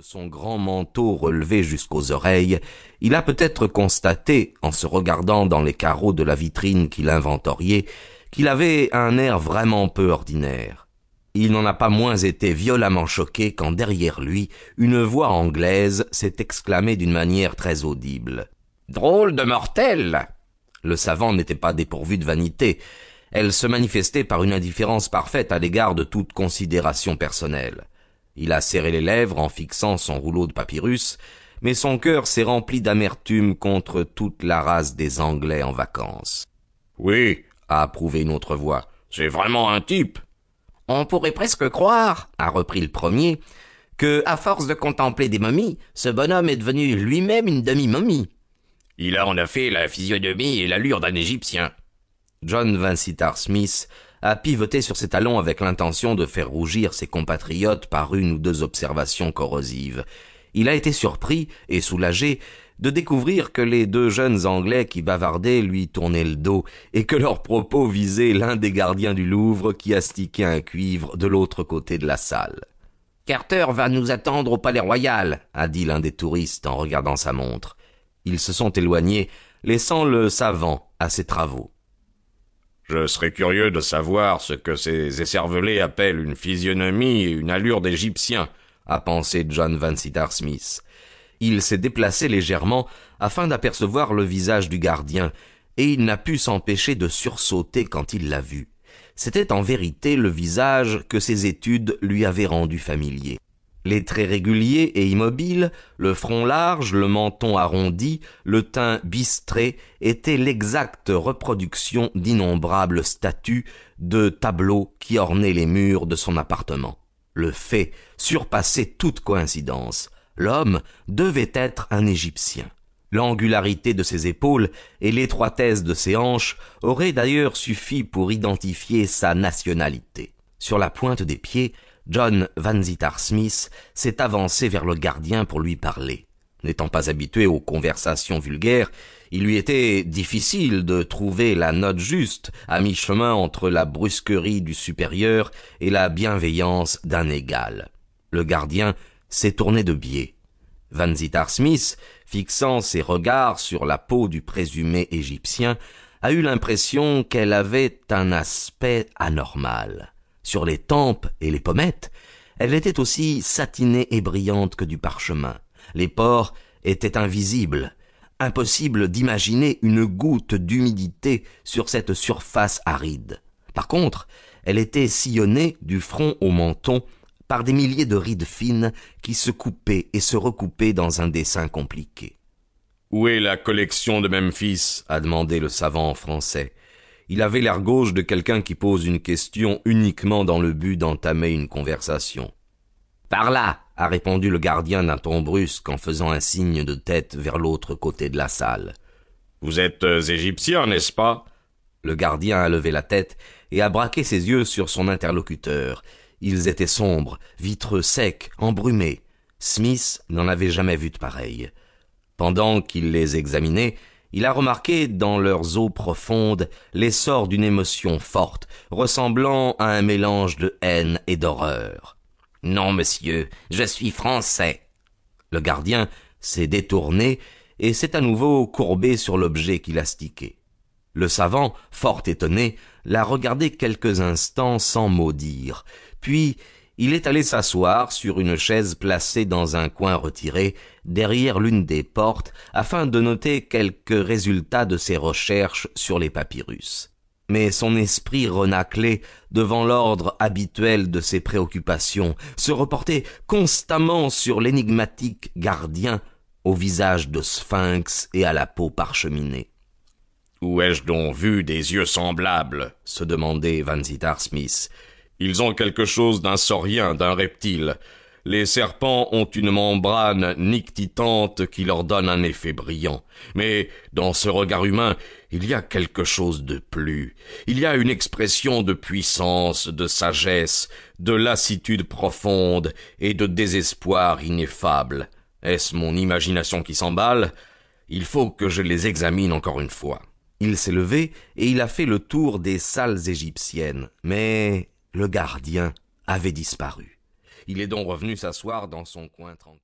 de son grand manteau relevé jusqu'aux oreilles, il a peut-être constaté, en se regardant dans les carreaux de la vitrine qu'il inventoriait, qu'il avait un air vraiment peu ordinaire. Il n'en a pas moins été violemment choqué quand derrière lui, une voix anglaise s'est exclamée d'une manière très audible. Drôle de mortel. Le savant n'était pas dépourvu de vanité. Elle se manifestait par une indifférence parfaite à l'égard de toute considération personnelle. Il a serré les lèvres en fixant son rouleau de papyrus, mais son cœur s'est rempli d'amertume contre toute la race des Anglais en vacances. Oui, a approuvé une autre voix. C'est vraiment un type. On pourrait presque croire, a repris le premier, que, à force de contempler des momies, ce bonhomme est devenu lui-même une demi-momie. Il a en effet la physionomie et l'allure d'un Égyptien. John Vansittart Smith a pivoté sur ses talons avec l'intention de faire rougir ses compatriotes par une ou deux observations corrosives. Il a été surpris et soulagé de découvrir que les deux jeunes Anglais qui bavardaient lui tournaient le dos et que leurs propos visaient l'un des gardiens du Louvre qui astiquait un cuivre de l'autre côté de la salle. Carter va nous attendre au palais royal, a dit l'un des touristes en regardant sa montre. Ils se sont éloignés, laissant le savant à ses travaux. Je serais curieux de savoir ce que ces écervelés appellent une physionomie et une allure d'égyptien, a pensé John Vansittart Smith. Il s'est déplacé légèrement afin d'apercevoir le visage du gardien, et il n'a pu s'empêcher de sursauter quand il l'a vu. C'était en vérité le visage que ses études lui avaient rendu familier. Les traits réguliers et immobiles, le front large, le menton arrondi, le teint bistré étaient l'exacte reproduction d'innombrables statues de tableaux qui ornaient les murs de son appartement. Le fait surpassait toute coïncidence l'homme devait être un Égyptien. L'angularité de ses épaules et l'étroitesse de ses hanches auraient d'ailleurs suffi pour identifier sa nationalité. Sur la pointe des pieds, John Vansittart Smith s'est avancé vers le gardien pour lui parler. N'étant pas habitué aux conversations vulgaires, il lui était difficile de trouver la note juste à mi-chemin entre la brusquerie du supérieur et la bienveillance d'un égal. Le gardien s'est tourné de biais. Vansittart Smith, fixant ses regards sur la peau du présumé égyptien, a eu l'impression qu'elle avait un aspect anormal. Sur les tempes et les pommettes, elle était aussi satinée et brillante que du parchemin. Les pores étaient invisibles. Impossible d'imaginer une goutte d'humidité sur cette surface aride. Par contre, elle était sillonnée du front au menton par des milliers de rides fines qui se coupaient et se recoupaient dans un dessin compliqué. Où est la collection de Memphis? a demandé le savant français. Il avait l'air gauche de quelqu'un qui pose une question uniquement dans le but d'entamer une conversation. Par là, a répondu le gardien d'un ton brusque en faisant un signe de tête vers l'autre côté de la salle. Vous êtes euh, égyptien, n'est-ce pas? Le gardien a levé la tête et a braqué ses yeux sur son interlocuteur, ils étaient sombres, vitreux secs, embrumés. Smith n'en avait jamais vu de pareil. Pendant qu'il les examinait, il a remarqué dans leurs eaux profondes l'essor d'une émotion forte, ressemblant à un mélange de haine et d'horreur. Non, monsieur, je suis français. Le gardien s'est détourné et s'est à nouveau courbé sur l'objet qu'il astiquait. Le savant, fort étonné, l'a regardé quelques instants sans mot dire, puis il est allé s'asseoir sur une chaise placée dans un coin retiré, derrière l'une des portes, afin de noter quelques résultats de ses recherches sur les papyrus. Mais son esprit renaclé devant l'ordre habituel de ses préoccupations se reportait constamment sur l'énigmatique gardien au visage de sphinx et à la peau parcheminée. Où ai-je donc vu des yeux semblables? se demandait Vansittart Smith. Ils ont quelque chose d'un saurien, d'un reptile. Les serpents ont une membrane nictitante qui leur donne un effet brillant. Mais dans ce regard humain, il y a quelque chose de plus. Il y a une expression de puissance, de sagesse, de lassitude profonde et de désespoir ineffable. Est-ce mon imagination qui s'emballe? Il faut que je les examine encore une fois. Il s'est levé et il a fait le tour des salles égyptiennes, mais le gardien avait disparu. Il est donc revenu s'asseoir dans son coin tranquille.